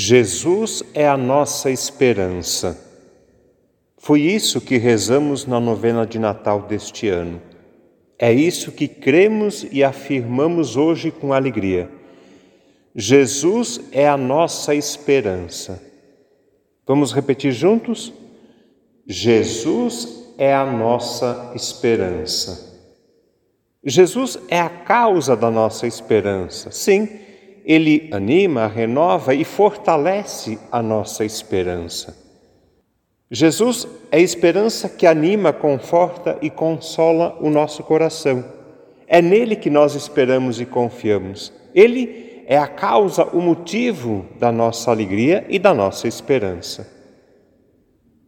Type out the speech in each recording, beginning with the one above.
Jesus é a nossa esperança. Foi isso que rezamos na novena de Natal deste ano. É isso que cremos e afirmamos hoje com alegria. Jesus é a nossa esperança. Vamos repetir juntos? Jesus é a nossa esperança. Jesus é a causa da nossa esperança. Sim, ele anima, renova e fortalece a nossa esperança. Jesus é a esperança que anima, conforta e consola o nosso coração. É nele que nós esperamos e confiamos. Ele é a causa, o motivo da nossa alegria e da nossa esperança.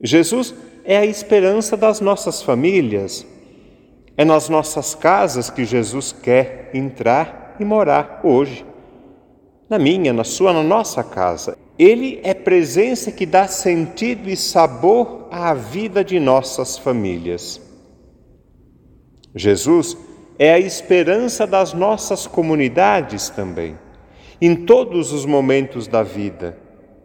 Jesus é a esperança das nossas famílias. É nas nossas casas que Jesus quer entrar e morar hoje na minha, na sua, na nossa casa. Ele é presença que dá sentido e sabor à vida de nossas famílias. Jesus é a esperança das nossas comunidades também, em todos os momentos da vida,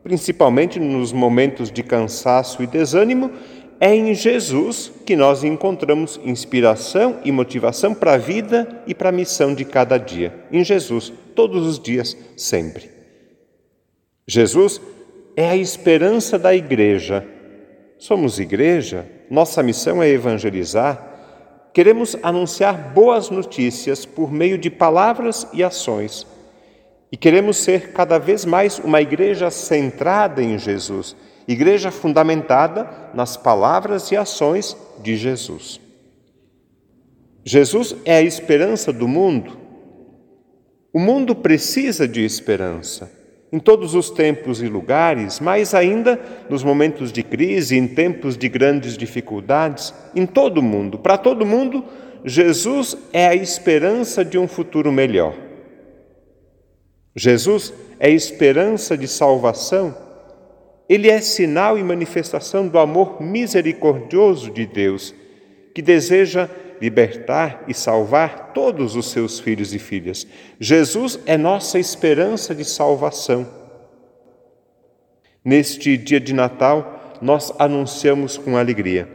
principalmente nos momentos de cansaço e desânimo, é em Jesus que nós encontramos inspiração e motivação para a vida e para a missão de cada dia. Em Jesus, todos os dias, sempre. Jesus é a esperança da igreja. Somos igreja, nossa missão é evangelizar. Queremos anunciar boas notícias por meio de palavras e ações. E queremos ser cada vez mais uma igreja centrada em Jesus igreja fundamentada nas palavras e ações de Jesus. Jesus é a esperança do mundo. O mundo precisa de esperança. Em todos os tempos e lugares, mais ainda nos momentos de crise, em tempos de grandes dificuldades, em todo o mundo, para todo mundo, Jesus é a esperança de um futuro melhor. Jesus é a esperança de salvação ele é sinal e manifestação do amor misericordioso de Deus, que deseja libertar e salvar todos os seus filhos e filhas. Jesus é nossa esperança de salvação. Neste dia de Natal, nós anunciamos com alegria: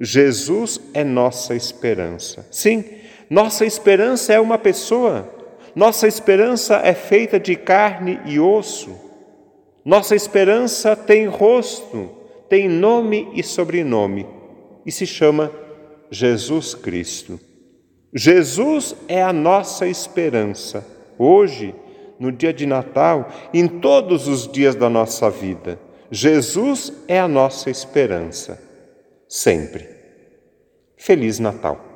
Jesus é nossa esperança. Sim, nossa esperança é uma pessoa. Nossa esperança é feita de carne e osso. Nossa esperança tem rosto, tem nome e sobrenome e se chama Jesus Cristo. Jesus é a nossa esperança, hoje, no dia de Natal, em todos os dias da nossa vida. Jesus é a nossa esperança, sempre. Feliz Natal.